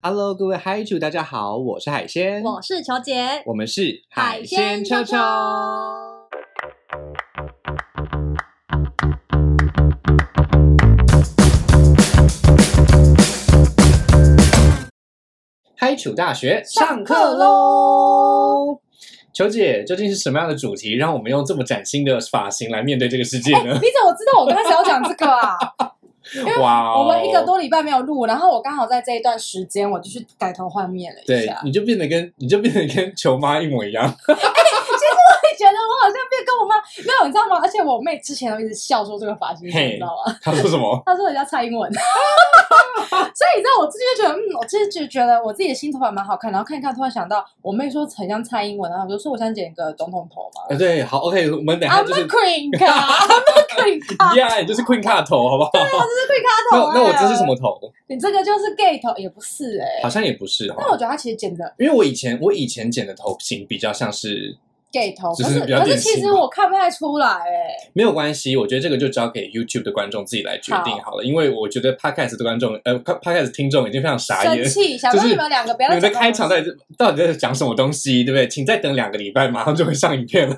Hello，各位嗨主，大家好，我是海鲜，我是球姐，我们是海鲜秋秋。嗨主大学上课喽！球姐，究竟是什么样的主题，让我们用这么崭新的发型来面对这个世界呢？你怎么知道我刚开始要讲这个啊？因为我们一个多礼拜没有录，然后我刚好在这一段时间，我就去改头换面了一对下，，你就变得跟你就变得跟球妈一模一样。觉得我好像变跟我妈没有，你知道吗？而且我妹之前都一直笑说这个发型，嘿你知道吗？她说什么？她说人家蔡英文，所以你知道我自己就觉得，嗯，我自己就觉得我自己的新头发蛮好看，然后看一看，突然想到我妹说很像蔡英文，然后我就说我想剪一个总统头嘛。呃，对，好，OK，我们等一下就 a 是 queen 卡，I'm a queen 卡，呀，你就是 Queen 卡 头，好不好？这是 queen 卡头、那那我这是什么？么头？你这个就是 gay 头，也不是哎、好像也不是哈。但我觉得他其实剪的因为我以前我以前剪的头型比较像是 gay 头，只可是可是其实我看不太出来哎、没有关系，我觉得这个就交给 YouTube 的观众自己来决定好了，因为我觉得 Podcast 的观众呃 Podcast 听众已经非常傻眼生。气，想就是说你们两个不要你们的开场到底到底在讲什么东西，对不对？请再等两个礼拜，马上就会上影片了。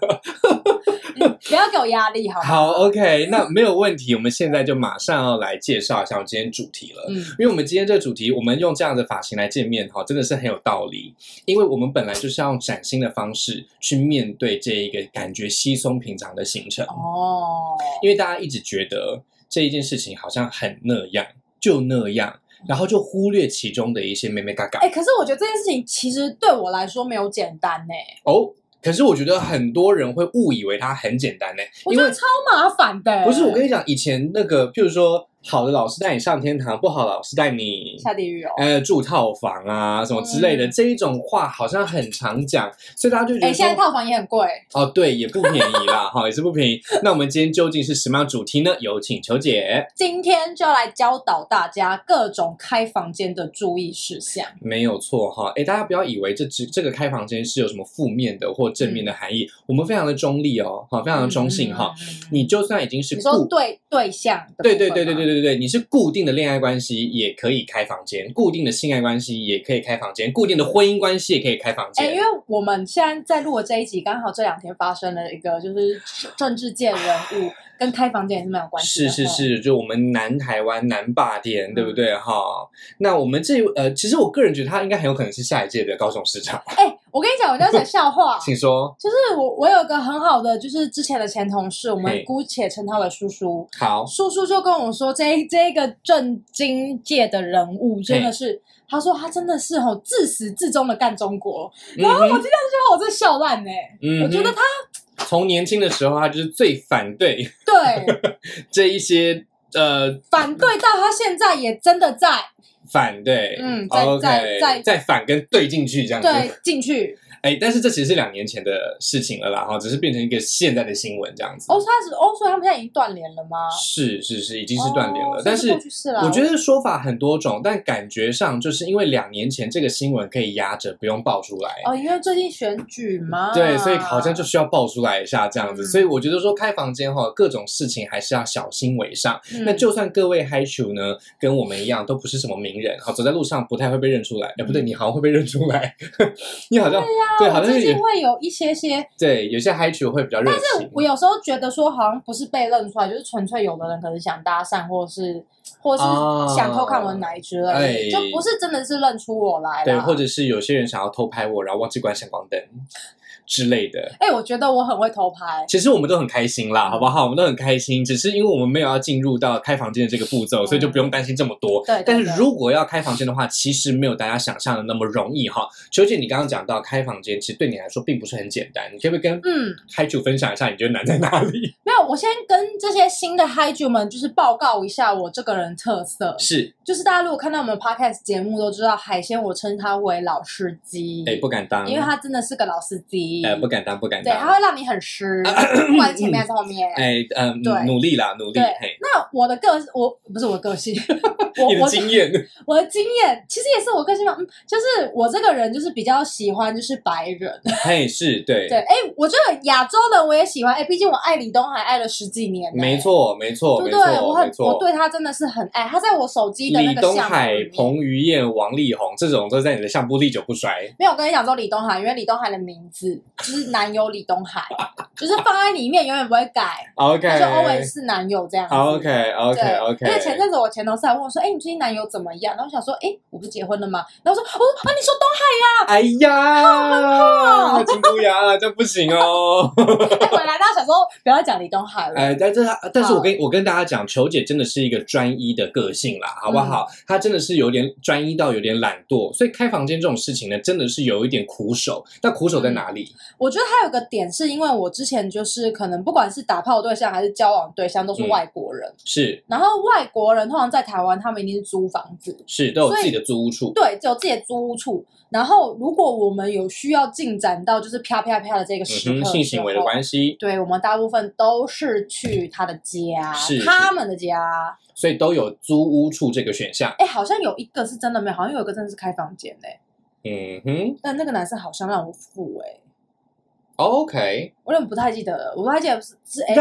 不要给我压力好吗？好，OK，那没有问题，我们现在就马上要来介绍一下我们今天主题了。嗯，因为我们今天这个主题，我们用这样的发型来见面，哈，真的是很有道理。因为我们本来就是要用崭新的方式去面对这一个感觉稀松平常的行程，哦，因为大家一直觉得这一件事情好像很那样，就那样，然后就忽略其中的一些妹妹嘎嘎。哎、可是我觉得这件事情其实对我来说没有简单呢、哦，可是我觉得很多人会误以为它很简单呢，因为我觉得超麻烦的、不是我跟你讲，以前那个，譬如说，好的老师带你上天堂，不好的老师带你下地狱哦。呃，住套房啊，什么之类的，嗯这一种话好像很常讲，所以大家就觉哎、得说，现在套房也很贵，哦，对，也不便宜啦，哈，也是不便宜。那我们今天究竟是什么样主题呢？有请球姐。今天就要来教导大家各种开房间的注意事项。没有错哈，哎，大家不要以为这只这个开房间是有什么负面的或正面的含义，我们非常的中立哦，哈，非常的中性哈。你就算已经是你说对对象的对部分吗对对对对对对，你是固定的恋爱关系也可以开房间，固定的性爱关系也可以开房间，固定的婚姻关系也可以开房哎、间。因为我们现在在录的这一集，刚好这两天发生了一个就是政治界人物 跟开房间也是蛮有关系的。是是是，就我们南台湾南霸天，对不嗯对哈？那我们这呃，其实我个人觉得他应该很有可能是下一届的高雄市长，哎、我跟你讲，我要讲笑话，请说。就是我我有个很好的，就是之前的前同事，我们姑且称他为叔叔。好，叔叔就跟我说，这一这一个政经界的人物真的是，他说他真的是吼自始至终的干中国。然后我听到这句话，我真的笑烂呢、嗯我觉得他从年轻的时候，他就是最反对对 这一些呃反对到他现在也真的在 反对，嗯再 OK，在在再反跟对进去这样子。对进去。哎，但是这其实是两年前的事情了啦，哈，只是变成一个现在的新闻这样子。哦，他是哦，所以他们现在已经断联了吗？是是是，已经是断联了，哦但是我觉得说法很多种，但感觉上就是因为两年前这个新闻可以压着，不用爆出来。哦，因为最近选举嘛，对，所以好像就需要爆出来一下这样子，嗯所以我觉得说开房间哈，各种事情还是要小心为上。嗯那就算各位嗨球呢，跟我们一样，都不是什么名人，好走在路上不太会被认出来。哎，不对，嗯你好像会被认出来，你好像对，好我像最近会有一些些，对，有些嗨曲会比较热情。我有时候觉得说好像不是被认出来，就是纯粹有的人可能想搭讪，或是或是啊想偷看我的奶之类的，哎就不是真的是认出我来啦对，或者是有些人想要偷拍我，然后忘记关闪光灯之类的。哎、我觉得我很会偷拍，其实我们都很开心啦，嗯好不好？我们都很开心，只是因为我们没有要进入到开房间的这个步骤，所以就不用担心这么多。嗯对对但是对如果要开房间的话，其实没有大家想象的那么容易哈。秋姐，你刚刚讲到开房间，其实对你来说并不是很简单，你可不可以跟嗯，嗨主分享一下，你觉得难在哪里？没有，我先跟这些新的嗨主们就是报告一下我这个人特色，是，就是大家如果看到我们 podcast 节目都知道，海鲜我称他为老司机，哎，不敢当，因为他真的是个老司机，呃不敢当，不敢当。对，他当，会让你很湿，不管是前面还是后面。哎，嗯，对。努力啦，努力，对嘿，那我的个我不是我的个性，我你的我经验，我的经验其实也是我个性嘛，嗯，就是我这个人就是比较喜欢就是白人，嘿，是对，对，哎，我觉得亚洲人我也喜欢，哎，毕竟我爱李东海爱了十几年，没。错，没错，对不对？错，我很没错，我对他真的是很爱，他在我手机的李东海彭于晏、王力宏这种都在你的相簿历久不衰。没有，我跟你讲说李东海，因为李东海的名字就是男友李东海，就是放在里面永远不会改，OK，他就 always 是男友这样子。OK OK OK。因为前阵子我前同事还问我说：“哎、你最近男友怎么样？”然后我想说：“哎、我不是结婚了吗？”然后我说：“哦啊，你说东海呀哎呀，金箍牙，这不行哦。哎，回来，大家想说不要讲李东海了。哎，但是他但是我跟我跟大家讲，球姐真的是一个专一的个性啦，好不好？他真的是有点专一到有点懒惰，所以开房间这种事情呢，真的是有一点苦手。那苦手在哪里？我觉得还有个点是因为我之前就是可能不管是打炮对象还是交往对象都是嗯外国人，是然后外国人通常在台湾他们一定是租房子，是都有自己的租屋处。对，只有自己的租屋处。然后如果我们有需要进展到就是啪啪啪的这个时刻性行为的关系，对我们大部分都是去他的家，是他们的家。所以都有租屋处这个选项。哎，好像有一个是真的没有，好像有一个真的是开房间哎、嗯哼但那个男生好像让我付哎、，OK，我有点不太记得了，我不太记得是是 A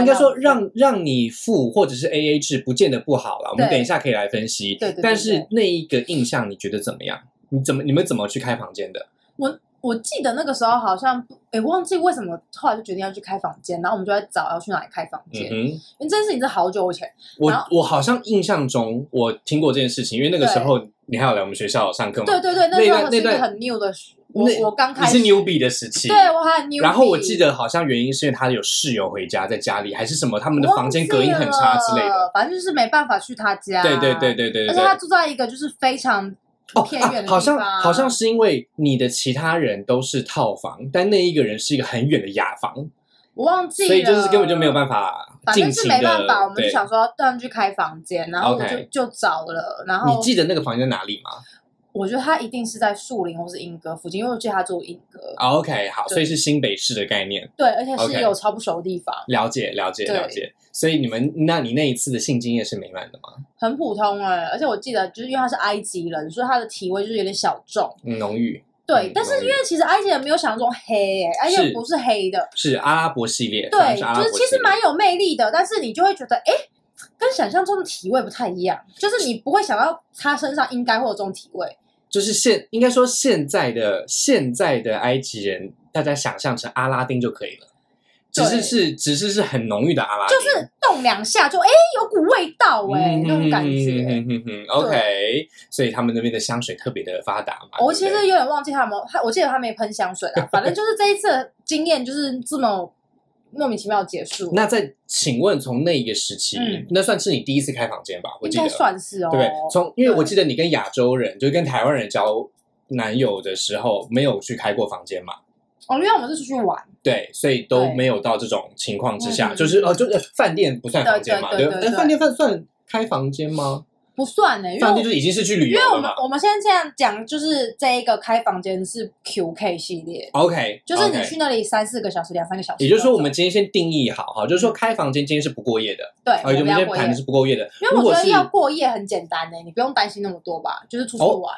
应该说让让你付或者是 A A 制，不见得不好啦。我们等一下可以来分析。对对对但是那一个印象你觉得怎么样？你怎么你们怎么去开房间的？我我记得那个时候好像不，哎，忘记为什么后来就决定要去开房间，然后我们就在找要去哪里开房间，嗯哼。因为这件事情是好久以前，我我好像印象中我听过这件事情，因为那个时候你还有来我们学校上课吗？对对对，那那时段那段候是一个很 new 的时，我那我刚开始你是牛逼的时期，对我还很 new，然后我记得好像原因是因为他有室友回家在家里，还是什么，他们的房间隔音很差之类的。，反正就是没办法去他家，对对对对对对对。而且他住在一个就是非常哦偏远的地方，啊好像好像是因为你的其他人都是套房，但那一个人是一个很远的雅房，我忘记了，所以就是根本就没有办法反正是。没办法，我们就对。想说让去开房间，然后我就就找了，然后你记得那个房间在哪里吗、我觉得他一定是在树林或是莺歌附近，因为我记得他住莺歌，啊 o k 好，对所以是新北市的概念，对，而且 OK 是有超不熟的地方，了解了解对了解。所以你们，那你那一次的性经验是美满的吗？很普通哎、而且我记得就是因为他是埃及人，所以他的体味就是有点小重，嗯，浓郁。对，嗯但是因为其实埃及人没有想象中黑哎、埃及人是不是黑的，是阿拉伯系列，对，是阿拉伯就是其实蛮有魅力的，但是你就会觉得哎。跟想象中的体味不太一样，就是你不会想到他身上应该会有这种体味，就是现应该说现在的现在的埃及人，大家想象成阿拉丁就可以了，只是是只是是很浓郁的阿拉丁，就是动两下就哎、有股味道哎、那种感觉。OK，所以他们那边的香水特别的发达嘛。我其实有点忘记他有没有，他我记得他没喷香水啦，反正就是这一次的经验就是这么莫名其妙结束。那在请问，从那一个时期，嗯那算是你第一次开房间吧？我应该记得，算是哦，对不对？从因为我记得你跟亚洲人，就是跟台湾人交男友的时候，没有去开过房间嘛？哦，因为我们是出去玩，对，所以都对没有到这种情况之下，嗯就是哦，就是饭店不算房间嘛，对对对饭店算算开房间吗？不算呢、因为我饭店就已经是去旅因为我们嘛。我们现在这样讲，就是这一个开房间是 QK 系列，OK，就是你 OK 去那里三四个小时、两三个小时，也就是说，我们今天先定义好哈，就是说嗯。开房间今天是不过夜的，对，而且我们今天谈的，是不过夜的。因为我觉得是要过夜很简单呢、你不用担心那么多吧，就是出去哦。玩。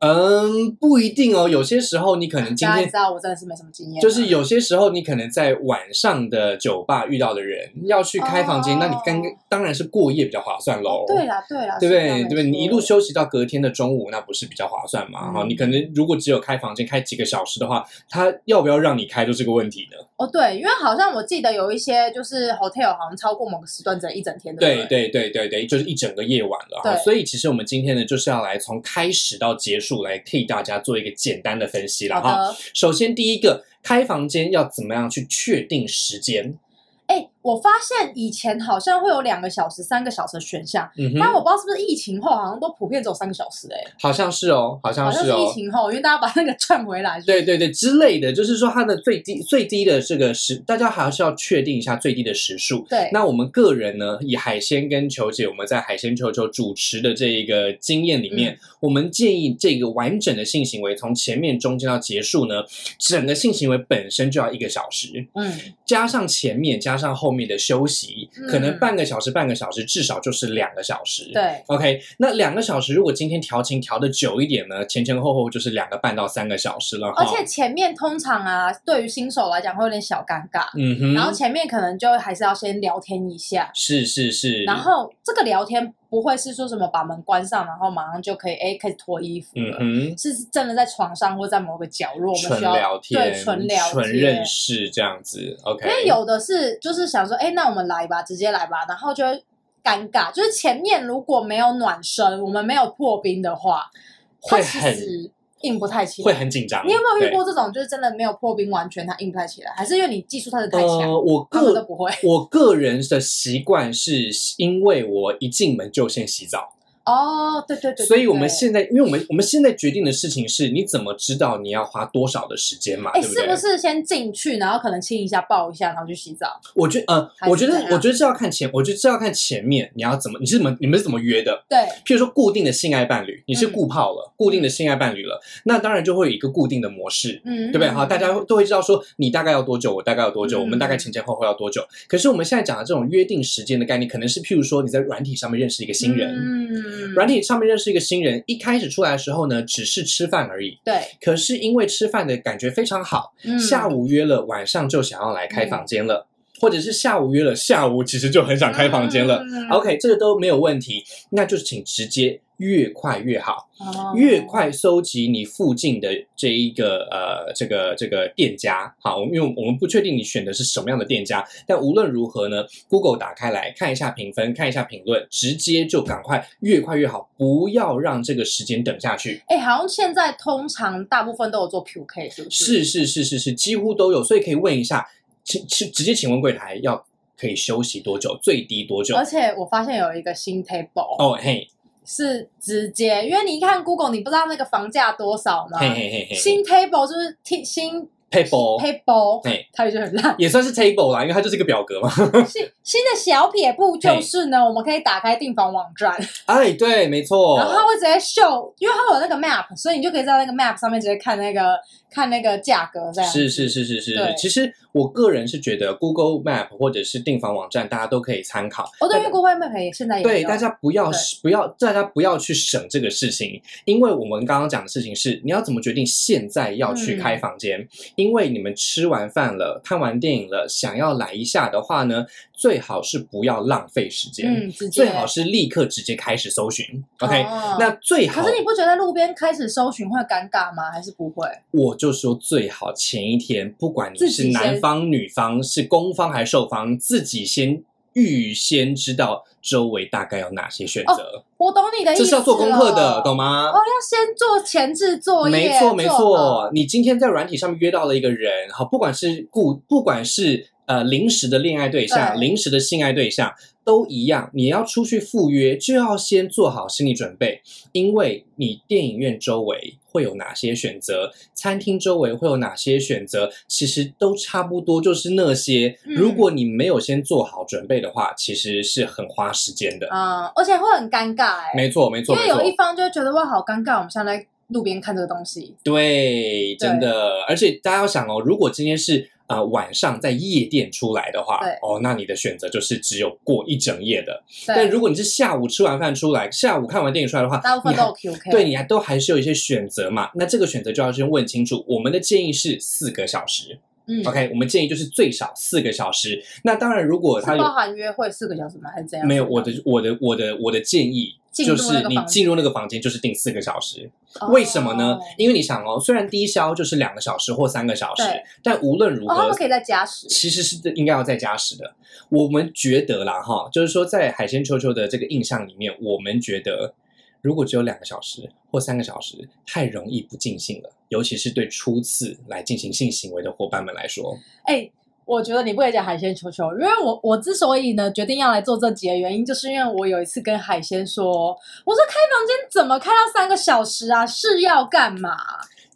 嗯，不一定哦，有些时候你可能今天大家知道我真的是没什么经验啊，就是有些时候，你可能在晚上的酒吧遇到的人要去开房间，哦那你刚当然是过夜比较划算喽。哦对啦对啦，对不对？是这样没对不对？你一错路休息到隔天的中午，那不是比较划算吗？哈、嗯你可能如果只有开房间开几个小时的话，他要不要让你开都是个问题呢。哦，对，因为好像我记得有一些就是 hotel 好像超过某个时段整一整天，对不对对对对对，就是一整个夜晚了哈。对所以其实我们今天呢，就是要来从开始到结束来替大家做一个简单的分析了哈。首先第一个，开房间要怎么样去确定时间？哎，我发现以前好像会有两个小时、三个小时的选项，嗯，但我不知道是不是疫情后好像都普遍只有三个小时，哎，好像是哦，好像是疫哦。情后，因为大家把那个赚回来，对对对，之类的，就是说它的最低最低的这个时，大家还是要确定一下最低的时数。对，那我们个人呢，以海鲜跟球姐我们在海鲜球球主持的这一个经验里嗯面，我们建议这个完整的性行为从前面、中间到结束呢，整个性行为本身就要一个小时，嗯，加上前面加上后面的休息，嗯可能半个小时、半个小时，至少就是两个小时。对，OK，那两个小时，如果今天调情调的久一点呢，前前后后就是两个半到三个小时了。而且前面通常啊，对于新手来讲会有点小尴尬，嗯哼，然后前面可能就还是要先聊天一下，是是是，然后这个聊天不会是说什么把门关上，然后马上就可以哎开始脱衣服了，嗯，是真的在床上或在某个角落，我们需要聊天，对纯聊天纯认识这样子，OK。因为有的是就是想说，哎，那我们来吧，直接来吧，然后就会尴尬，就是前面如果没有暖身，我们没有破冰的话，会很实硬不太起来。会很紧张。你有没有遇过这种，就是真的没有破冰，完全它硬不太起来，还是因为你技术太是太强，呃，我个都不会？我个人的习惯是因为我一进门就先洗澡，哦，对对对对所以我们现在，因为我们我们现在决定的事情是，你怎么知道你要花多少的时间嘛？哎？是不是先进去，然后可能亲一下、抱一下，然后去洗澡？我觉呃还，是我觉得我觉得是要看前，我觉得是要看前面你要怎么，你是怎么你们是怎么约的？对，譬如说固定的性爱伴侣，你是嗯固炮了，固定的性爱伴侣了，那当然就会有一个固定的模式。嗯，对不对？好，大家都会知道说你大概要多久，我大概要多久，嗯我们大概前前后后要多久。可是我们现在讲的这种约定时间的概念，可能是譬如说你在软体上面认识一个新人，嗯，软体上面认识一个新人，一开始出来的时候呢，只是吃饭而已。对，可是因为吃饭的感觉非常好，嗯。下午约了，晚上就想要来开房间了，或者是下午约了，下午其实就很想开房间了。嗯 OK，这个都没有问题，那就请直接越快越好，哦越快收集你附近的这一个呃这个这个店家。好，因为我们不确定你选的是什么样的店家，但无论如何呢，Google 打开来看一下评分，看一下评论，直接就赶快越快越好，不要让这个时间等下去。哎，好像现在通常大部分都有做 QK，是不是？是是是是是，几乎都有，所以可以问一下，请请直接请问柜台要可以休息多久，最低多久而？且我发现有一个新 table，哦嘿是直接，因为你一看 Google，你不知道那个房价多少呢？嘿嘿嘿嘿，新 table 就是新 table table，嘿它语就很烂。也算是 table 啦，因为它就是一个表格嘛。新新的小撇步就是呢，我们可以打开订房网站，哎，对，没错然。后它会直接秀，因为它会有那个 map，所以你就可以在那个 map 上面直接看那个看那个价格这样。是是是是是其实我个人是觉得 Google Map 或者是订房网站，大家都可以参考。哦，对，因为 Google Map 也现在也有对，大家不要不要，大家不要去省这个事情，因为我们刚刚讲的事情是，你要怎么决定现在要去嗯开房间？因为你们吃完饭了，看完电影了，想要来一下的话呢，最好是不要浪费时间，嗯，最好是立刻直接开始搜寻。OK，、哦那最好可是你不觉得路边开始搜寻会尴尬吗？还是不会？我就说最好前一天，不管你是男方、女方，是公方还是受方，自己先预先知道周围大概有哪些选择，我懂你的意思，这是要做功课的，懂？吗？哦，要先做前置作业，没错，没错。你今天在软体上面约到了一个人，好，不管是故，不管是呃临时的恋爱对象、对临时的性爱对象，都一样。你要出去赴约，就要先做好心理准备，因为你电影院周围会有哪些选择，餐厅周围会有哪些选择，其实都差不多，就是那些。嗯如果你没有先做好准备的话，其实是很花时间的。啊、而且会很尴尬哎、没错，没错，因为有一。方就会觉得哇好尴尬，我们现在在路边看这个东西，对，真的，而且大家要想哦，如果今天是呃晚上在夜店出来的话，哦，那你的选择就是只有过一整夜的。但，如果你是下午吃完饭出来，下午看完电影出来的话，大部分都有 QK，对你还都还是有一些选择嘛。那这个选择就要先问清楚。我们的建议是四个小时、嗯 o k 我们建议就是最少四个小时。那当然，如果他包含约会四个小时吗？还是怎样？没有我的我的我的我的建议就是你进入那个房间就是定四个小时。哦为什么呢？因为你想哦，虽然低消就是两个小时或三个小时，但无论如何们，可以再加时，其实是应该要再加时的。我们觉得啦，哈，就是说在海鲜球球的这个印象里面，我们觉得如果只有两个小时或三个小时，太容易不尽兴了，尤其是对初次来进行性行为的伙伴们来说。哎。我觉得你不可以讲海鲜球球，因为我我之所以呢决定要来做这集的原因，就是因为我有一次跟海鲜说，我说开房间怎么开到三个小时啊？是要干嘛？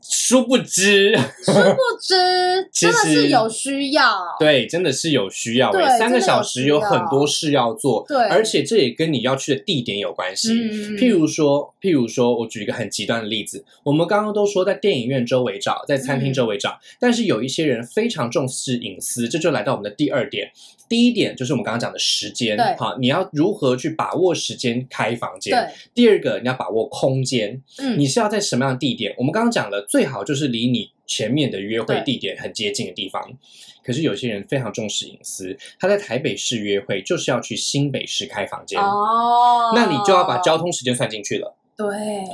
殊不知，殊不知其 真的是实有需要。对，真的是有需要对，三个小时有很多事要做，对而且这也跟你要去的地点有关系。嗯譬如说，譬如说，我举一个很极端的例子，我们刚刚都说在电影院周围找，在餐厅周围找，但是有一些人非常重视隐私，这就来到我们的第二点。第一点就是我们刚刚讲的时间，对。好，你要如何去把握时间开房间。对，第二个，你要把握空间，嗯，你是要在什么样的地点？我们刚刚讲了，最好就是离你前面的约会地点很接近的地方。可是有些人非常重视隐私，他在台北市约会就是要去新北市开房间，哦，那你就要把交通时间算进去了，对。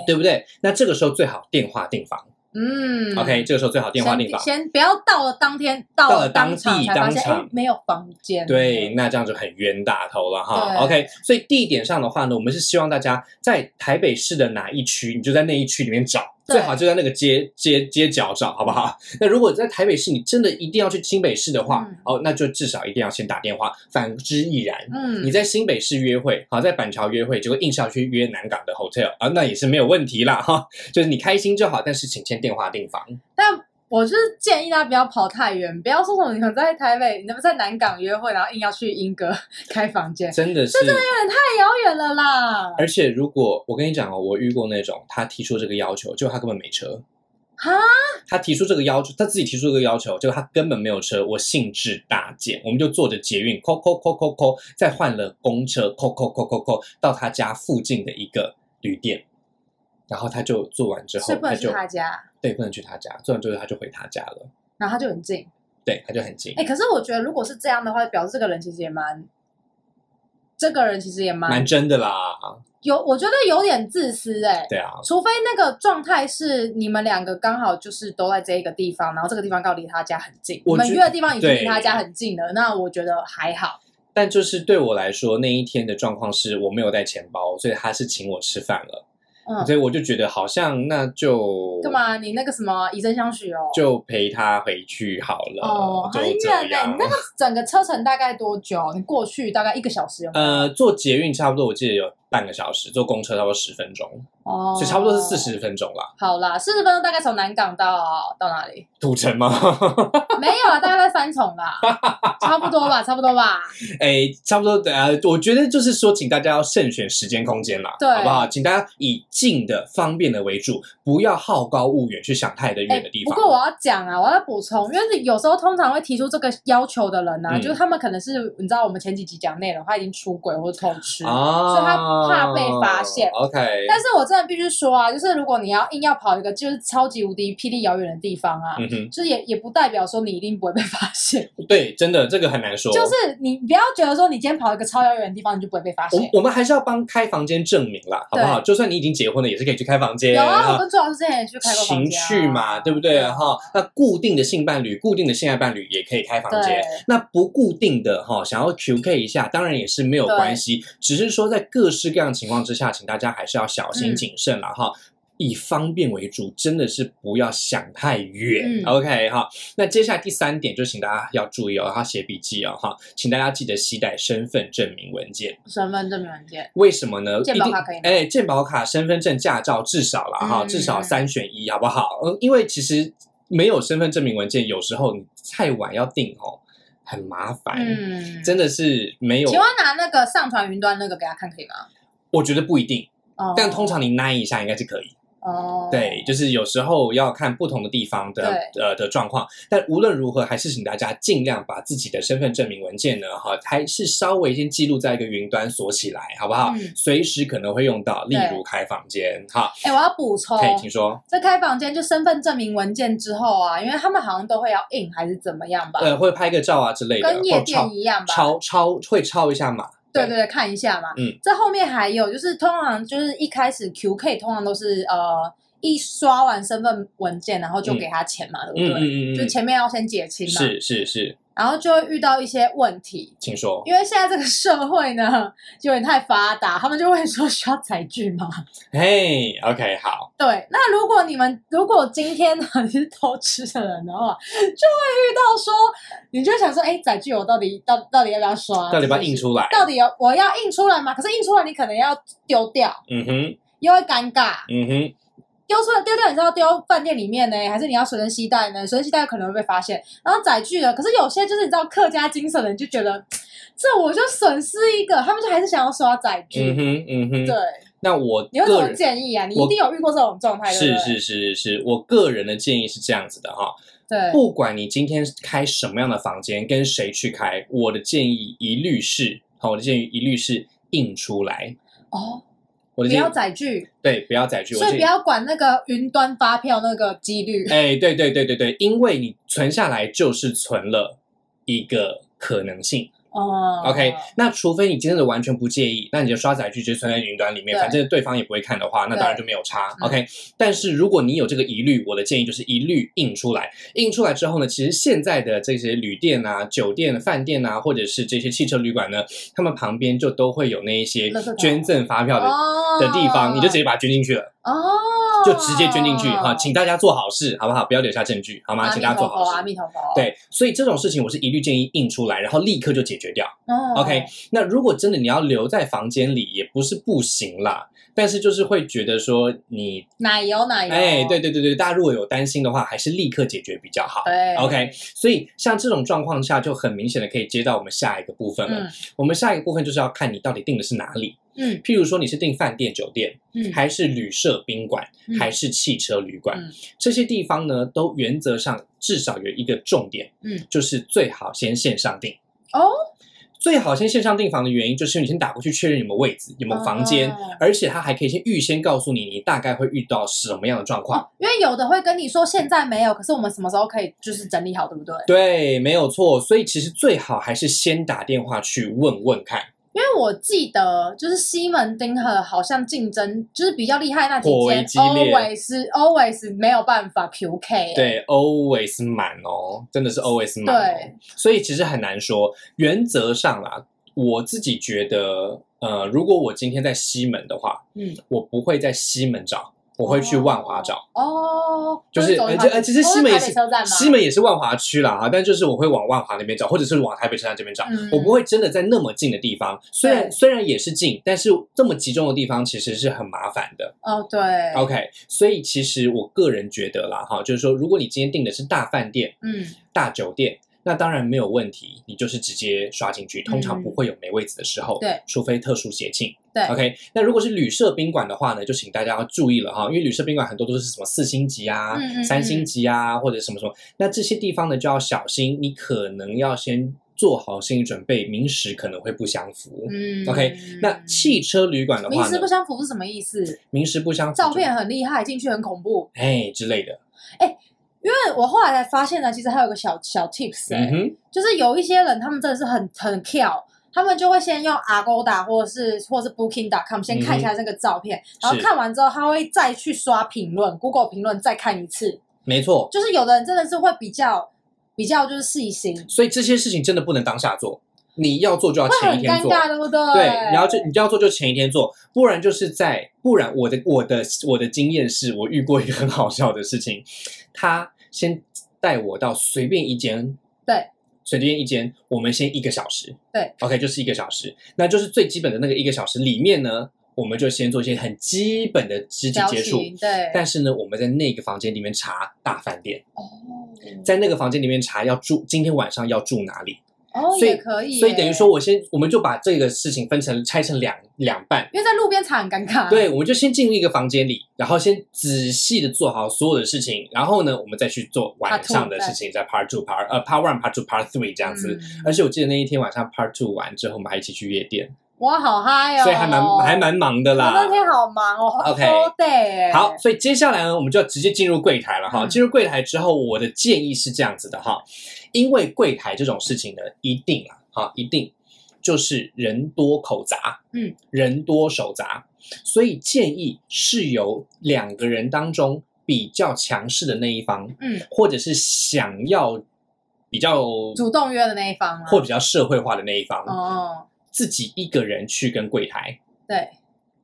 对不对？那这个时候最好电话订房、嗯 o k 这个时候最好电话订房。先先不要到了当天到到了当地当场没有房间，对，那这样就很冤大头了哈。OK，所以地点上的话呢，我们是希望大家在台北市的哪一区，你就在那一区里面找，对最好就在那个街街街角找，好不好？那如果在台北市，你真的一定要去新北市的话，嗯哦，那就至少一定要先打电话。反之亦然。嗯，你在新北市约会，好，在板桥约会，结果硬是要去约南港的 hotel 啊，那也是没有问题啦哈。就是你开心就好，但是请先电话订房。但我就是建议大家不要跑太远，不要说什么你们在台北，你们在南港约会，然后硬要去英歌开房间，真的是。真的有点，太遥远了啦！而且如果我跟你讲哦，我遇过那种他提出这个要求，结果他根本没车。哈，他提出这个要求，他自己提出这个要求，结果他根本没有车，我兴致大减，我们就坐着捷运，扣扣扣扣扣，再换了公车，扣扣扣扣扣，到他家附近的一个旅店，然后他就做完之后所以，不能去他就他家，对不能去他家，做完之后他就回他家了，然后他就很近。对，他就很近哎、，可是我觉得如果是这样的话，表示这个人其实也蛮，这个人其实也蛮蛮真的啦，有，我觉得有点自私哎、对啊，除非那个状态是你们两个刚好就是都在这一个地方，然后这个地方刚好离他家很近，你们我觉约的地方已经对离他家很近了，那我觉得还好。但就是对我来说，那一天的状况是我没有带钱包，所以他是请我吃饭了，嗯，所以我就觉得好像那就干？嘛？你那个什么以身相许哦？就陪他回去好了，哦，就很这远呢。样你那个整个车程大概多久？你过去大概一个小时有？呃，坐捷运差不多，我记得有半个小时；坐公车差不多十分钟，哦，所以差不多是四。十分钟啦。好啦，四十分钟大概从南港到到哪里？土城吗？没有啊，大概在三重啦，差不多吧，差不多吧。哎，差不多的。呃，我觉得就是说，请大家要慎选时间空间啦，对好不好？请大家以近的、方便的为主，不要好高骛远，去想太的远的地方。哎不过我要讲啊，我要补充，因为有时候通常会提出这个要求的人呢、啊，嗯就是他们可能是你知道我们前几集讲内容，他已经出轨或者偷吃。啊，所以他怕被发现 OK，但是我真的必须说啊，就是如果你要硬要跑一个就是超级无敌霹雳遥远的地方啊，嗯哼，就是也也不代表说你一定不会被发现。对，真的这个很难说。就是你不要觉得说你今天跑一个超遥远的地方，你就不会被发现。我我们还是要帮开房间证明啦，好不好？就算你已经结婚了，也是可以去开房间。有啊，我跟朱老师之前也去开过房情间、啊，趣嘛，对不对？哈，那固定的性伴侣、固定的性爱伴侣也可以开房间。那不固定的哈，想要 QK 一下，当然也是没有关系，只是说在各式各样的情况之下，请大家还是要小心嗯谨慎了哈。以方便为主，真的是不要想太远。嗯 OK 哈，那接下来第三点就请大家要注意哦，要写笔记哦哈，请大家记得携带身份证明文件。身份证明文件。为什么呢？健保卡可以吗哎，健保卡、身份证、驾照至少了哈，嗯至少三选一，好不好？嗯，因为其实没有身份证明文件，有时候你太晚要订哦，很麻烦。嗯，真的是没有请，问拿那个上传云端那个给他看可以吗？我觉得不一定，哦，但通常你耐一下应该是可以。哦，对，就是有时候要看不同的地方的呃的状况，但无论如何，还是请大家尽量把自己的身份证明文件呢，哈，还是稍微先记录在一个云端锁起来，好不好？嗯随时可能会用到，例如开房间，哈，哎，我要补充可，以听说，在开房间就身份证明文件之后啊，因为他们好像都会要印还是怎么样吧？呃，会拍个照啊之类的，跟夜店一样吧？抄抄会抄一下码，对对对，看一下嘛。嗯，这后面还有就是，通常就是一开始 QK 通常都是呃一刷完身份文件，然后就给他钱嘛，对不对？嗯嗯嗯嗯，就前面要先结清嘛，是是是，然后就会遇到一些问题，请说，因为现在这个社会呢有点太发达，他们就会说需要载具嘛。嘿，OK，好，对，那如果你们如果今天呢你是偷吃的人的话，就会遇到说，你就会想说，哎，载具我到底到到底要不要刷？到底要不要印出来？到底要我要印出来吗？可是印出来你可能要丢掉，嗯哼，又会尴尬。嗯哼，丢出来丢掉，你知道丢饭店里面呢，还是你要随身携带呢？随身携带可能会被发现。然后载具呢，可是有些就是你知道客家精神的人就觉得，这我就损失一个，他们就还是想要刷载具。嗯哼，嗯哼，对，那我你有什么建议啊？你一定有遇过这种状态？是是是是，我个人的建议是这样子的哈，对，不管你今天开什么样的房间，跟谁去开，我的建议一律是，好，我的建议一律是印出来。哦，不要载具，对不要载具，所以不要管那个云端发票那个几率。哎，对对对对对，因为你存下来就是存了一个可能性。哦。OK，那除非你真的完全不介意，那你就刷载具就存在云端里面，反正对方也不会看的话，那当然就没有差。嗯。OK，但是如果你有这个疑虑，我的建议就是一律印出来。印出来之后呢，其实现在的这些旅店啊、酒店、饭店啊，或者是这些汽车旅馆呢，他们旁边就都会有那一些捐赠发票的、哦。的地方，你就直接把它捐进去了。哦，就直接捐进去哈，请大家做好事，好不好？不要留下证据，好吗？请大家做，好事。阿弥陀佛。，对，所以这种事情我是一律建议印出来，然后立刻就解决掉。哦 OK，那如果真的你要留在房间里，也不是不行啦，但是就是会觉得说你，奶油奶油，哎，对对对对，大家如果有担心的话，还是立刻解决比较好。对 OK，所以像这种状况下，就很明显的可以接到我们下一个部分了。嗯我们下一个部分就是要看你到底定的是哪里，嗯譬如说你是订饭店、酒店，嗯，还是旅社宾馆，嗯还是汽车旅馆，嗯这些地方呢，都原则上至少有一个重点，嗯，就是最好先线上订。哦，最好先线上订房的原因，就是你先打过去确认有没有位置，有没有房间，哦而且他还可以先预先告诉你，你大概会遇到什么样的状况。哦，因为有的会跟你说现在没有，可是我们什么时候可以就是整理好，对不对？对，没有错。所以其实最好还是先打电话去问问看，因为我记得就是西门町和好像竞争就是比较厉害那几颇为间激烈，always always 没有办法 PK，，对，always 满哦，真的是 always 满、哦。对，所以其实很难说。原则上啦，我自己觉得，呃，如果我今天在西门的话，嗯，我不会在西门找，我会去万华找。哦，就是呃其实哦西门也是？西门也是万华区啦哈，但就是我会往万华那边找，或者是往台北车站这边找，嗯我不会真的在那么近的地方。虽然虽然也是近，但是这么集中的地方其实是很麻烦的。哦，对 OK，所以其实我个人觉得啦哈，就是说，如果你今天订的是大饭店、嗯，大酒店。那当然没有问题，你就是直接刷进去，通常嗯不会有没位子的时候，对，除非特殊节庆。对 OK，那如果是旅社宾馆的话呢，就请大家要注意了哈，因为旅社宾馆很多都是什么四星级啊、嗯嗯嗯三星级啊，或者什么什么，那这些地方呢就要小心，你可能要先做好心理准备，名时可能会不相符。嗯 OK，那汽车旅馆的话呢名实不，相符是什么意思？名时不相符，照片很厉害，进去很恐怖。哎之类的，因为我后来才发现呢，其实还有个小小 tips 就是有一些人他们真的是很很跳，他们就会先用 Agoda 或者是或者是 Booking.com 先看一下那个照片，然后看完之后他会再去刷评论，Google 评论再看一次。没错。就是有的人真的是会比较比较就是细心，所以这些事情真的不能当下做，你要做就要前一天做。对不对？对，你要就你就要做，就前一天做，不然就是在不然我的我的我的经验是我遇过一个很好笑的事情，他先带我到随便一间，对，随便一间，我们先一个小时，对，OK，就是一个小时，那就是最基本的那个一个小时里面呢，我们就先做一些很基本的肢体接触。对，但是呢，我们在那个房间里面查大饭店，哦。在那个房间里面查要住今天晚上要住哪里，哦所以也可以，所以等于说我先我们就把这个事情分成拆成两两半，因为在路边查很尴尬，对，我们就先进入一个房间里，然后先仔细的做好所有的事情，然后呢，我们再去做晚上的事情，在 Part Two、Part 呃 Part One、Part Two、Part Three 这样子。嗯。而且我记得那一天晚上 Part Two 完之后，我们还一起去夜店，哇，好嗨哦，所以还蛮还蛮忙的我啦。那天好忙哦。OK 好，所以接下来呢，我们就要直接进入柜台了哈。嗯。进入柜台之后，我的建议是这样子的哈，因为柜台这种事情呢，一定啊，哈，一定就是人多口杂，嗯，人多手杂，所以建议是由两个人当中比较强势的那一方，嗯，或者是想要比较主动约的那一方啊，或比较社会化的那一方，哦，自己一个人去跟柜台对，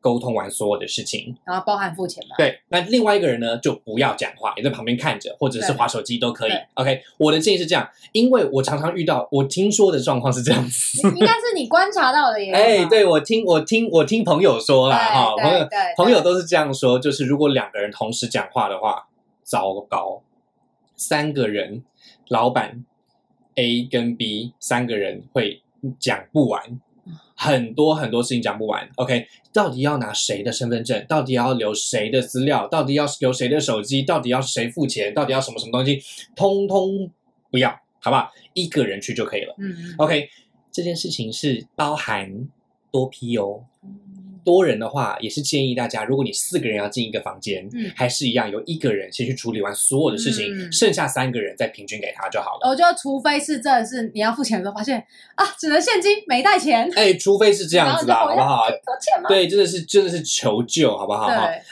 沟通完所有的事情。然后包含付钱嘛，对，那另外一个人呢，就不要讲话，也在旁边看着，或者是对。划手机都可以。OK，我的建议是这样，因为我常常遇到，我听说的状况是这样子。应该是你观察到的耶，哎，对我听我听我听朋友说啦，哈，朋友朋友都是这样说，就是如果两个人同时讲话的话，糟糕，三个人，老板 A 跟 B 三个人会讲不完，很多很多事情讲不完。OK，到底要拿谁的身份证？到底要留谁的资料？到底要留谁的手机？到底要谁付钱？到底要什么什么东西？通通不要，好不好？一个人去就可以了。嗯嗯 OK，这件事情是包含多批哦。嗯多人的话，也是建议大家，如果你四个人要进一个房间，嗯还是一样由一个人先去处理完所有的事情，嗯剩下三个人再平均给他就好了。我觉得除非是真的是你要付钱的时候发现啊，只能现金没带钱，哎，除非是这样子啦，好不好？对，真的是真的是求救，好不好？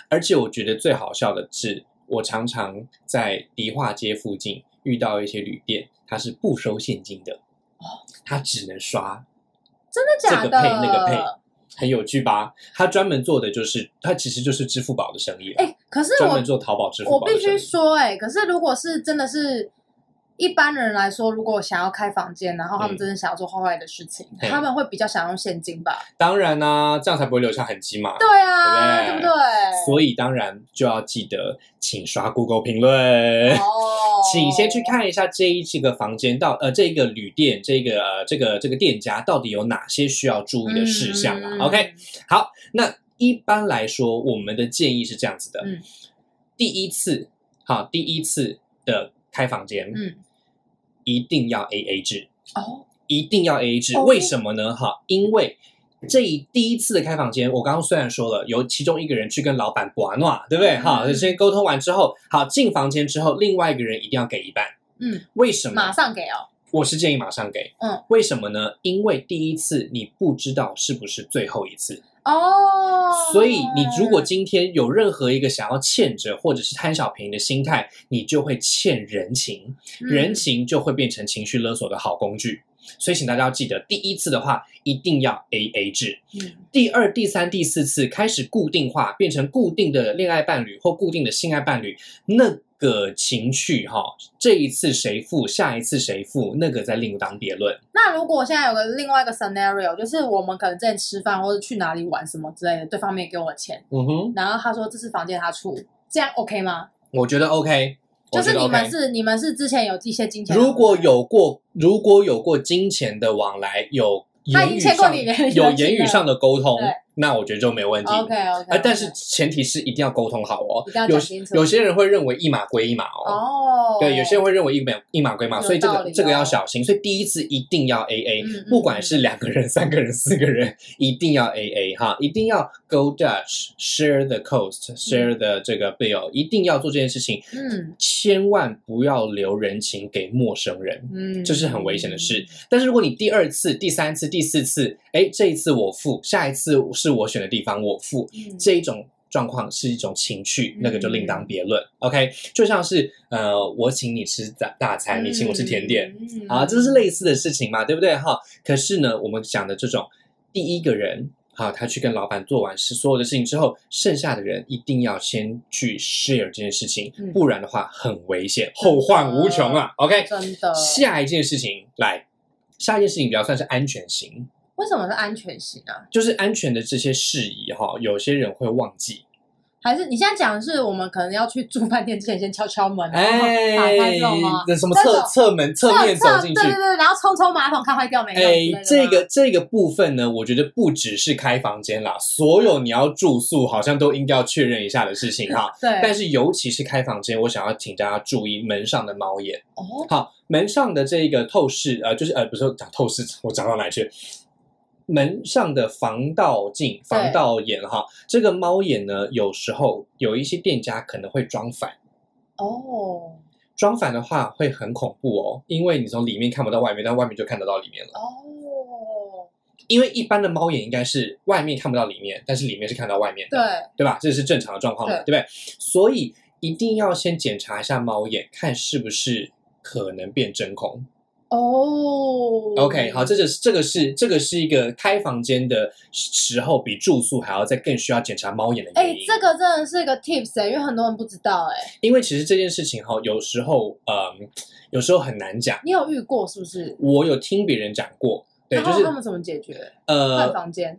而且我觉得最好笑的是，我常常在迪化街附近遇到一些旅店，它是不收现金的，哦它只能刷，真的假的？这个配那个配很有趣吧？他专门做的就是，他其实就是支付宝的生意，哎、可是专我门做淘宝支付我必须宝的生意。说、哎，可是如果是真的是一般人来说，如果想要开房间，然后他们嗯真的想要做坏坏的事情，嘿他们会比较想用现金吧？当然啦、这样才不会留下痕迹嘛。对啊，对不对不对？所以当然就要记得，请刷 Google 评论。哦，请先去看一下这一这个房间到呃这一个旅店这个呃这个这个店家到底有哪些需要注意的事项啊。嗯 OK，好，那一般来说我们的建议是这样子的，嗯。第一次好第一次的开房间，嗯，一定要 A A 制，哦，一定要 A A 制，哦。为什么呢？哈，因为。这一第一次的开房间，我刚刚虽然说了，由其中一个人去跟老板玩诺，对不对？嗯好，先沟通完之后，好进房间之后，另外一个人一定要给一半。嗯，为什么？马上给哦，我是建议马上给。嗯，为什么呢？因为第一次你不知道是不是最后一次，哦，所以你如果今天有任何一个想要欠着或者是贪小便宜的心态，你就会欠人情，嗯人情就会变成情绪勒索的好工具。所以，请大家要记得，第一次的话一定要 A A 制，嗯第二、第三、第四次开始固定化，变成固定的恋爱伴侣或固定的性爱伴侣，那个情绪哈，这一次谁付，下一次谁付，那个再另当别论。那如果现在有个另外一个 scenario，就是我们可能之前吃饭或者去哪里玩什么之类的，对方没给我钱，嗯哼，然后他说这是房间他出，这样 OK 吗？我觉得 OK，就是你们。是你们是之前有一些金钱，如果有过，如果有过金钱的往来，有他已经言语上欠过有言语上的沟通对，那我觉得就没问题。OK OK，呃，但是前提是一定要沟通好哦。有有些人会认为一码归一码哦。哦，对，有些人会认为一码一码归码，所以这个这个要哦小心。所以第一次一定要 A A，嗯嗯不管是两个人、三个人、四个人，一定要 A A 哈，一定要 Go Dutch share the cost share the 这个 bill，一定要做这件事情，嗯千万不要留人情给陌生人。嗯，这是很危险的事。但是如果你第二次、第三次、第四次，哎，这一次我付，下一次是我选的地方我付，嗯这一种状况是一种情趣，那个就另嗯当别论。OK，就像是呃，我请你吃大大餐，你请我吃甜点，嗯啊，这是类似的事情嘛，对不对？哈，可是呢，我们讲的这种第一个人。好，他去跟老板做完事所有的事情之后，剩下的人一定要先去 share 这件事情，嗯不然的话很危险，后患无穷啊。OK，真的。下一件事情来，下一件事情比较算是安全型，为什么是安全型啊？就是安全的这些事宜哈，有些人会忘记。还是你现在讲的是我们可能要去住饭店之前先敲敲门，然后哎打开这种吗？那什么侧侧门侧面走进去对。对对，然后冲冲马桶看坏掉没？哎，这个这个部分呢，我觉得不只是开房间啦，所有你要住宿好像都应该要确认一下的事情哈。对，但是尤其是开房间，我想要请大家注意门上的猫眼。哦，好，门上的这个透视，呃，就是呃，不是说讲透视，我讲到哪去？门上的防盗镜、防盗眼哈，这个猫眼呢，有时候有一些店家可能会装反，哦装反的话会很恐怖哦，因为你从里面看不到外面，但外面就看得到里面了。哦，因为一般的猫眼应该是外面看不到里面，但是里面是看到外面的，对，对吧？这是正常的状况嘛，对不对？所以一定要先检查一下猫眼，看是不是可能变真空。哦 OK，好，这就是这个是这个是一个开房间的时候比住宿还要再更需要检查猫眼的哎原因。，这个真的是一个 tips 哎，因为很多人不知道哎，因为其实这件事情哈，有时候嗯，有时候很难讲。你有遇过是不是？我有听别人讲过，对，就是他们怎么解决？呃换呃，房间？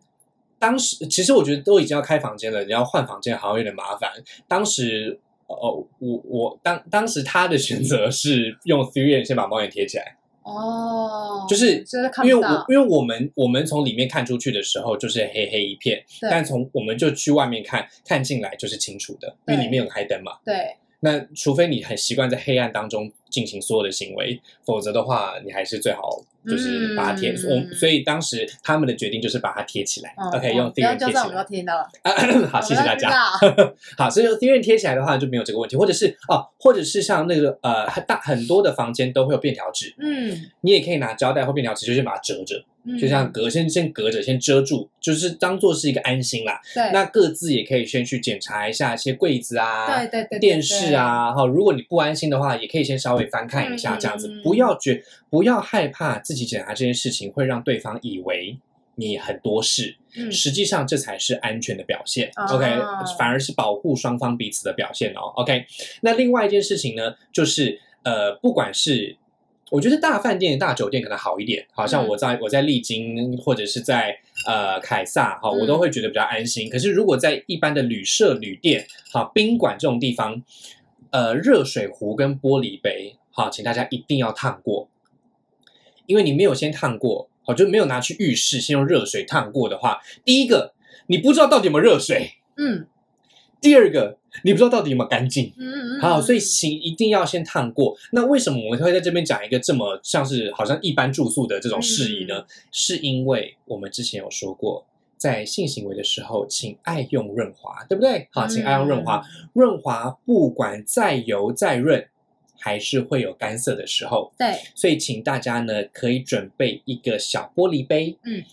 当时其实我觉得都已经要开房间了，你要换房间好像有点麻烦。当时呃，我我当当时他的选择是用 three N 先把猫眼贴起来，哦，就是因为，我因为我们我们从里面看出去的时候就是黑黑一片，但从我们就去外面看看进来就是清楚的，因为里面有开灯嘛。对，那除非你很习惯在黑暗当中进行所有的行为，否则的话，你还是最好就是把它贴。嗯我所以当时他们的决定就是把它贴起来、嗯 o k 用不要 Theorem 贴起来，我。听到了。好，谢谢大家。好，所以用 Theorem 贴起来的话就没有这个问题，或者是哦，或者是像那个呃很大很多的房间都会有便条纸，嗯，你也可以拿胶带或便条纸，就是把它折着，嗯就像隔先先隔着先遮住，就是当做是一个安心啦。对，那各自也可以先去检查一下一些柜子啊，对对对对电视啊，哈，如果你不安心的话，也可以先稍微翻看一下，嗯这样子不要觉不要害怕自己检查这件事情会让对方以为你很多事，嗯实际上这才是安全的表现。哦 OK，反而是保护双方彼此的表现哦。OK，那另外一件事情呢，就是呃，不管是我觉得大饭店、大酒店可能好一点，好像嗯。我在、我在丽晶或者是在呃凯撒哈，嗯我都会觉得比较安心。可是如果在一般的旅社、旅店、哈宾馆这种地方，呃，热水壶跟玻璃杯，好，请大家一定要烫过，因为你没有先烫过，好，就没有拿去浴室先用热水烫过的话，第一个你不知道到底有没有热水，嗯第二个你不知道到底有没有干净。嗯嗯嗯，好，所以请一定要先烫过。那为什么我们会在这边讲一个这么像是好像一般住宿的这种事宜呢？嗯是因为我们之前有说过，在性行为的时候，请爱用润滑，对不对？好，请爱用润滑。嗯润滑不管再油再润，还是会有干涩的时候。对，所以请大家呢可以准备一个小玻璃杯，嗯，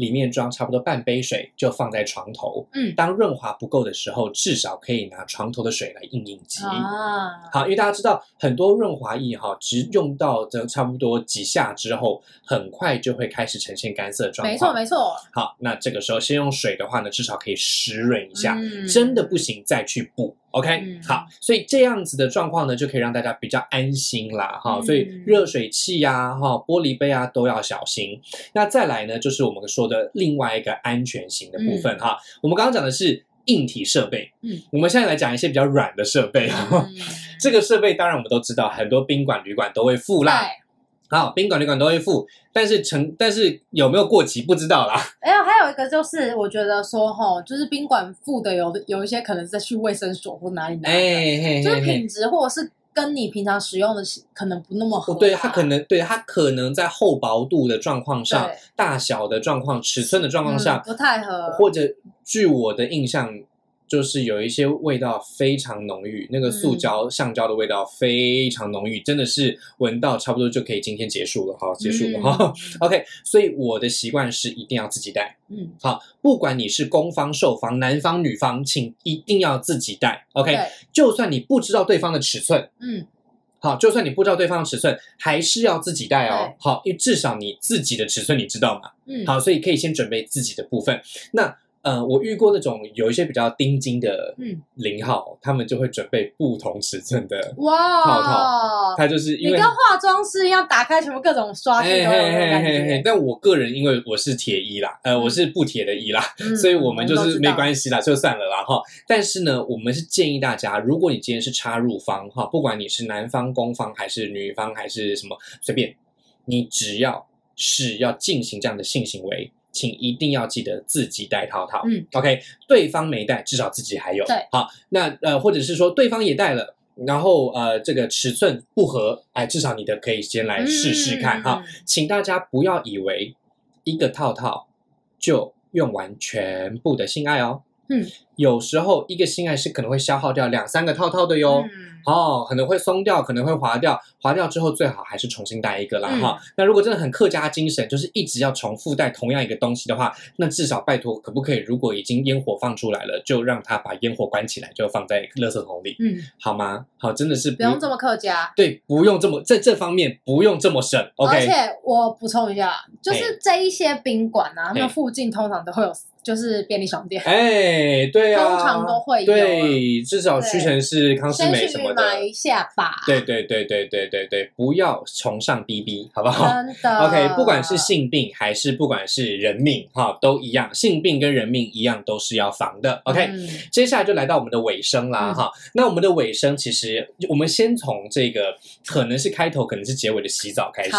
里面装差不多半杯水，就放在床头。嗯当润滑不够的时候，至少可以拿床头的水来应应急。啊，好，因为大家知道很多润滑液哈，只用到这差不多几下之后，很快就会开始呈现干涩的状况。没错没错，好，那这个时候先用水的话呢，至少可以湿润一下。嗯真的不行再去补，OK？、嗯好，所以这样子的状况呢，就可以让大家比较安心啦，哈、嗯所以热水器呀、哈、玻璃杯啊都要小心。那再来呢，就是我们说的另外一个安全型的部分、哈。我们刚刚讲的是硬体设备，嗯，我们现在来讲一些比较软的设备。嗯这个设备当然我们都知道，很多宾馆、旅馆都会附啦。对，好，宾馆、旅馆都会付，但是成但是有没有过期不知道啦。哎呀，还有一个就是，我觉得说哈，就是宾馆付的有的有一些可能是去卫生所或哪里拿的，哎嘿就是嘿嘿品质或者是跟你平常使用的是可能不那么合、哦，对，它可能对它可能在厚薄度的状况上、大小的状况、尺寸的状况嗯上，不太合，或者据我的印象，就是有一些味道非常浓郁，那个塑胶、嗯橡胶的味道非常浓郁，真的是闻到差不多就可以今天结束了哈，结束了嗯哈。OK，所以我的习惯是一定要自己带。嗯，好，不管你是攻方、受方、男方、女方，请一定要自己带。OK，就算你不知道对方的尺寸。嗯，好，就算你不知道对方的尺寸，还是要自己带哦。好，因为至少你自己的尺寸你知道嘛。嗯，好，所以可以先准备自己的部分。那呃，我遇过那种有一些比较钉金的嗯零号，他们就会准备不同尺寸的，哇，套套它就是因为你跟化妆师一样，打开全部各种刷子都有嘿嘿嘿嘿但我个人因为我是铁一啦，呃，嗯我是不铁的一啦，嗯所以我们就是没。关系啦，就算了啦哈。但是呢，我们是建议大家，如果你今天是插入方哈，不管你是男方、公方还是女方还是什么，随便，你只要是要进行这样的性行为，请一定要记得自己带套套。嗯，OK，对方没带，至少自己还有。对，好，那呃，或者是说对方也带了。然后呃，这个尺寸不合，哎，至少你的可以先来试试看哈。嗯请大家不要以为一个套套就用完全部的性爱哦。嗯，有时候一个心爱是可能会消耗掉两三个套套的哟。嗯哦，可能会松掉，可能会滑掉，滑掉之后最好还是重新带一个啦嗯哈、那如果真的很客家精神，就是一直要重复带同样一个东西的话，那至少拜托，可不可以？如果已经烟火放出来了，就让他把烟火关起来，就放在垃圾桶里，嗯，好吗？好，真的是不用这么客家。对，不用这么在这方面不用这么省，OK？而且我补充一下，就是这一些宾馆啊，他们附近通常都会有，就是便利商店，哎，对啊，通常都会有对，至少屈臣氏、康士先去美什么的，买一下吧。对对对对对对对，不要崇尚 BB，好不好？真的。OK，不管是性病还是不管是人命，哈，都一样，性病跟人命一样都是要防的。OK，、嗯接下来就来到我们的尾声啦，嗯哈、那我们的尾声其实我们先从这个可能是开头，可能是结尾的洗澡开始。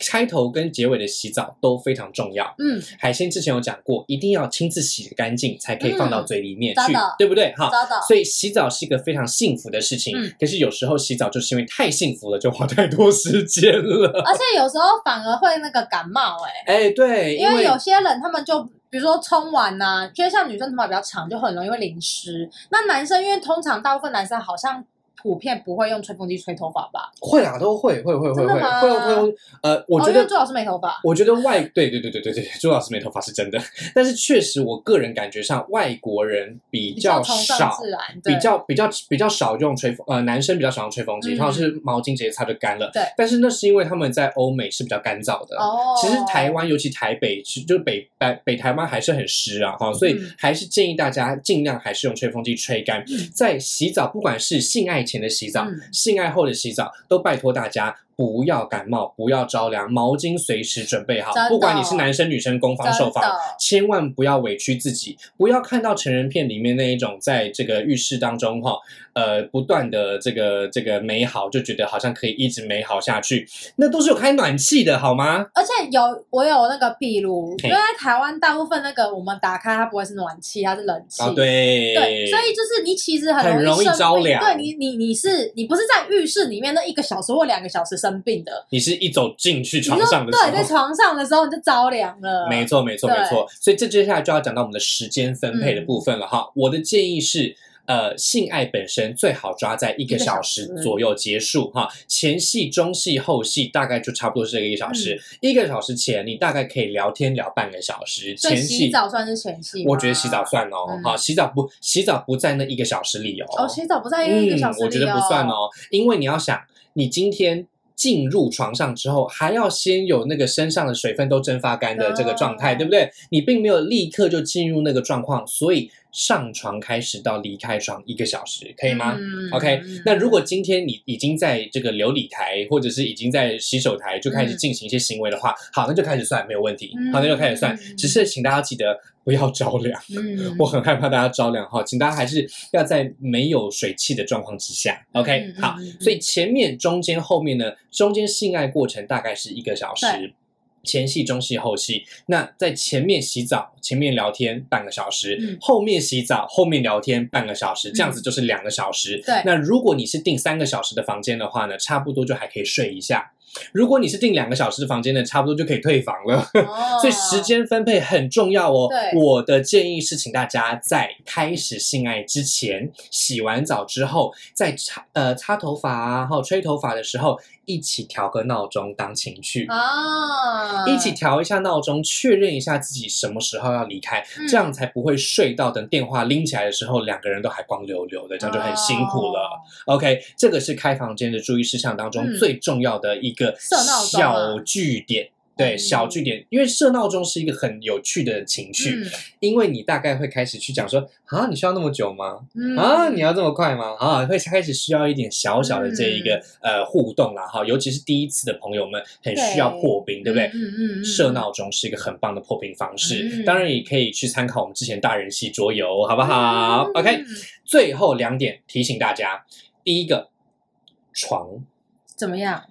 好开头跟结尾的洗澡都非常重要。嗯，海鲜之前有讲过，一定要要亲自洗干净才可以放到嘴里面去，嗯对不对？哈，所以洗澡是一个非常幸福的事情。嗯可是有时候洗澡就是因为太幸福了，就花太多时间了。而且有时候反而会那个感冒、哎，哎，对，因为有些人他们就。比如说冲完呐、因为像女生头发比较长，就很容易会淋湿。那男生因为通常大部分男生好像普遍不会用吹风机吹头发吧？会啊，都会会会会会会会会。呃，我哦，觉得朱老师没头发。我觉得外对对对对对对，朱老师没头发是真的，但是确实我个人感觉上外国人比比较少。比较比较比较少用吹风，呃，男生比较少用吹风机，嗯通常是毛巾直接擦就干了。对但是那是因为他们在欧美是比较干燥的。哦。其实台湾，尤其台北，是就是北北北台湾还是很湿啊，哈，所以嗯还是建议大家尽量还是用吹风机吹干。嗯在洗澡，不管是性爱前的洗澡、嗯。性爱后的洗澡，都拜托大家不要感冒，不要着凉，毛巾随时准备好。不管你是男生女生，攻防受防，千万不要委屈自己，不要看到成人片里面那一种在这个浴室当中哈，呃，不断的这个这个美好，就觉得好像可以一直美好下去，那都是有开暖气的好吗？而且有我有那个壁炉，因为在台湾大部分那个我们打开它不会是暖气，它是冷气。啊，对对，所以就是你其实很容易着凉对你，你你是你不是在浴室里面那一个小时或两个小时生病的，你是一走进去床上的时候对，在。床上的时候你就着凉了。没错，没错，没错。所以这接下来就要讲到我们的时间分配的部分了哈。我的建议是。呃，性爱本身最好抓在一个小时左右结束哈，前戏、中戏、后戏大概就差不多是这个一小时。一个小时前，你大概可以聊天聊半个小时。前戏，洗澡算是前戏我觉得洗澡算哦，嗯哈，洗澡不洗澡不在那一个小时里哦。哦，洗澡不在一个小时里、嗯，我觉得不算。哦，因为你要想，你今天进入床上之后，还要先有那个身上的水分都蒸发干的这个状态，哦对不对？你并没有立刻就进入那个状况，所以上床开始到离开床一个小时，可以吗？嗯 OK，那如果今天你已经在这个琉璃台，或者是已经在洗手台就开始进行一些行为的话，好，那就开始算，没有问题。嗯好，那就开始算。嗯只是请大家记得不要着凉。嗯我很害怕大家着凉哈，请大家还是要在没有水汽的状况之下，OK，、好所以前面、中间、后面呢，中间性爱过程大概是一个小时对。前戏、中戏、后戏，那在前面洗澡、前面聊天半个小时，嗯后面洗澡、后面聊天半个小时，这样子就是两个小时。对那如果你是订三个小时的房间的话呢，差不多就还可以睡一下。如果你是订两个小时的房间呢，差不多就可以退房了。哦 所以时间分配很重要哦。对我的建议是，请大家在开始性爱之前，洗完澡之后，在擦呃擦头发啊，还有吹头发的时候，一起调个闹钟当情趣。啊，一起调一下闹钟，确认一下自己什么时候要离开，嗯这样才不会睡到等电话拎起来的时候，两个人都还光溜溜的，这样就很辛苦了。哦 OK，这个是开房间的注意事项当中嗯最重要的一个小据点。对，嗯小据点，因为设闹钟是一个很有趣的情绪，嗯因为你大概会开始去讲说啊，你需要那么久吗？嗯啊，你要这么快吗？啊，会开始需要一点小小的这一个、呃互动啦，哈，尤其是第一次的朋友们很需要破冰，对不对？嗯嗯嗯嗯设闹钟是一个很棒的破冰方式，嗯当然也可以去参考我们之前大人系桌游，好不好、嗯 o k 最后两点提醒大家：第一个，床、怎么样？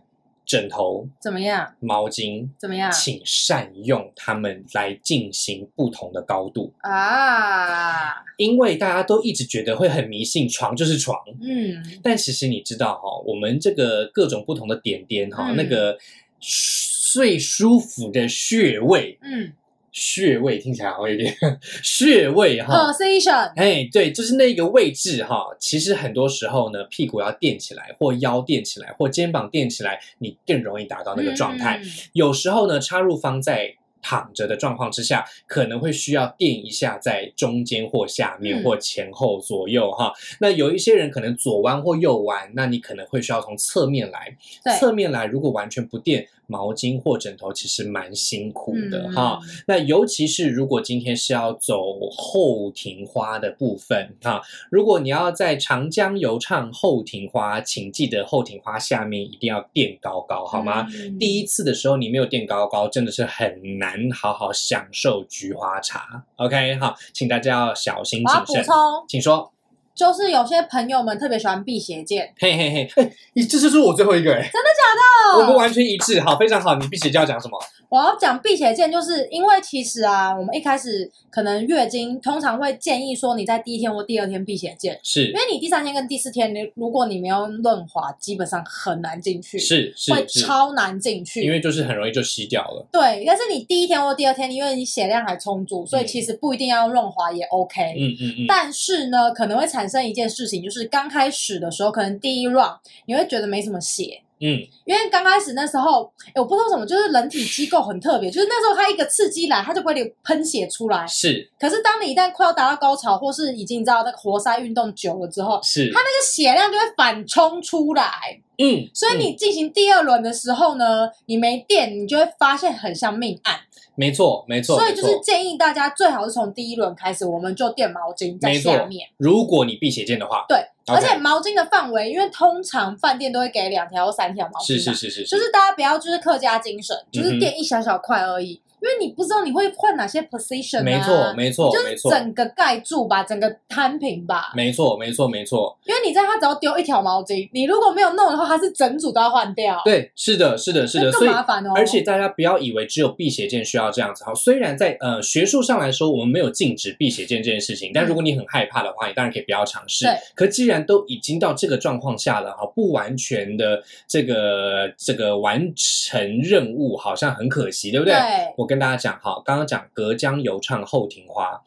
枕头、怎么样？毛巾，怎么样？请善用它们来进行不同的高度，啊，因为大家都一直觉得会很迷信，床就是床，嗯，但其实你知道哈、我们这个各种不同的点点哈、嗯。那个最舒服的穴位，嗯穴位听起来好像有点 穴位哈。，position，哎，对，就是那个位置哈。其实很多时候呢，屁股要垫起来，或腰垫起来，或肩膀垫起来，你更容易达到那个状态。嗯有时候呢，插入方在躺着的状况之下，可能会需要垫一下在中间或下面、嗯或前后左右哈。那有一些人可能左弯或右弯，那你可能会需要从侧面来。对侧面来如果完全不垫毛巾或枕头，其实蛮辛苦的嗯哈。那尤其是如果今天是要走后庭花的部分哈，如果你要在长江游唱后庭花，请记得后庭花下面一定要垫高高，好吗？？嗯第一次的时候你没有垫高高，真的是很难好好享受菊花茶。OK，好，请大家要小心我要谨慎。补充，请说。就是有些朋友们特别喜欢辟邪剑，嘿嘿嘿，哎，你这就是我最后一个哎，真的假的？我们完全一致，好，非常好。你辟邪剑要讲什么？我要讲辟邪剑，就是因为其实啊，我们一开始可能月经通常会建议说你在第一天或第二天辟邪剑，是因为你第三天跟第四天，你如果你没有润滑，基本上很难进去，是是会超难进去，因为就是很容易就吸掉了。对，但是你第一天或第二天，因为你血量还充足，所以其实不一定要润滑也 OK。嗯嗯嗯。但是呢，可能会产生一件事情，就是刚开始的时候，可能第一 round 你会觉得没什么血。嗯，因为刚开始那时候，我不知道什么，就是人体机构很特别，就是那时候它一个刺激来，它就不会喷血出来。是，可是当你一旦快要达到高潮，或是已经你知道那个活塞运动久了之后，是它那个血量就会反冲出来。嗯，所以你进行第二轮的时候呢，你没电，你就会发现很像命案。没错，没错。所以就是建议大家最好是从第一轮开始，我们就垫毛巾在下面。如果你辟邪剑的话，对，而且毛巾的范围，因为通常饭店都会给两条或三条毛巾，是是是是，就是大家不要就是客家精神，就是垫一小小块而已。因为你不知道你会换哪些 position，没错没错，就是整个盖住吧，整个摊平吧。没错没错没错。因为你在它只要丢一条毛巾，你如果没有弄的话，它是整组都要换掉。对，是的，是的，是的，更麻烦哦。而且大家不要以为只有辟邪剑需要这样子哈。虽然在呃学术上来说，我们没有禁止辟邪剑这件事情，但如果你很害怕的话，你当然可以不要尝试。对。可既然都已经到这个状况下了哈，不完全的这个这个完成任务，好像很可惜，对不对？对。我跟大家讲哈。刚刚讲隔江犹唱后庭花，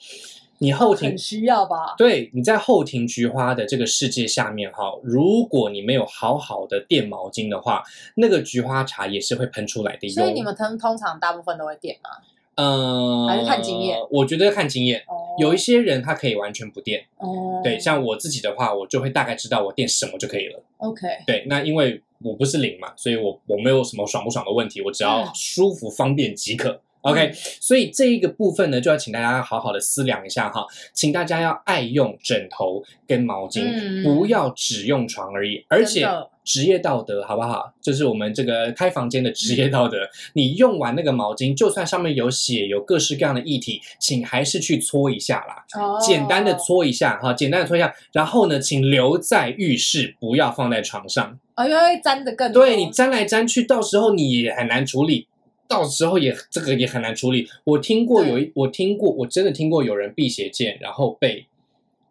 你后庭很需要吧？对，你在后庭菊花的这个世界下面哈，如果你没有好好的垫毛巾的话，那个菊花茶也是会喷出来的。所以你们通通常大部分都会垫吗？嗯，还是看经验？我觉得看经验。有一些人他可以完全不垫。哦，对，像我自己的话，我就会大概知道我垫什么就可以了。OK，对，那因为我不是零嘛，所以我我没有什么爽不爽的问题，我只要舒服方便即可。OK，所以这一个部分呢，就要请大家好好的思量一下哈，请大家要爱用枕头跟毛巾，不要只用床而已，而且职业道德好不好？就是我们这个开房间的职业道德，你用完那个毛巾，就算上面有血，有各式各样的液体，请还是去搓一下啦，简单的搓一下哈，简单的搓一下，然后呢，请留在浴室，不要放在床上，哦，因为粘的更多，对你粘来粘去，到时候你也很难处理。到时候也这个也很难处理。我听过有一，我听过，我真的听过有人辟邪剑，然后被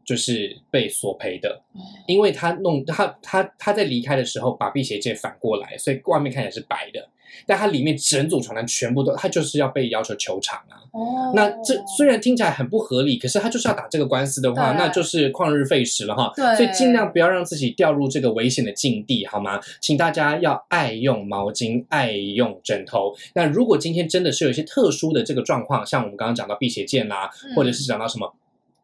就是被索赔的，因为他弄他他他在离开的时候把辟邪剑反过来，所以外面看起来是白的。但它里面整组床单全部都，它就是要被要求求偿啊。哦，那这虽然听起来很不合理，可是他就是要打这个官司的话，那就是旷日费时了哈。对，所以尽量不要让自己掉入这个危险的境地，好吗？请大家要爱用毛巾，爱用枕头。那如果今天真的是有一些特殊的这个状况，像我们刚刚讲到辟邪剑啦，或者是讲到什么，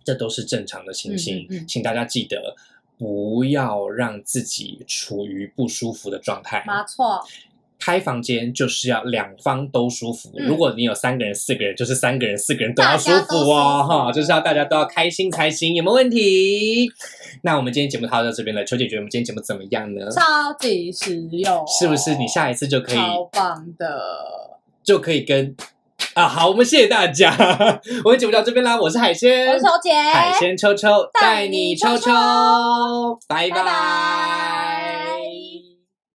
这都是正常的情形。请大家记得不要让自己处于不舒服的状态。没错。开房间就是要两方都舒服。如果你有三个人、四个人，就是三个人、四个人都要舒服哦，哈，就是要大家都要开心才行，有没有问题？那我们今天节目到这边了，秋姐觉得我们今天节目怎么样呢？超级实用，是不是？你下一次就可以超棒的，就可以跟啊，好，我们谢谢大家，我们节目到这边啦，我是海鲜，我是秋姐，海鲜秋秋带你秋秋，拜拜。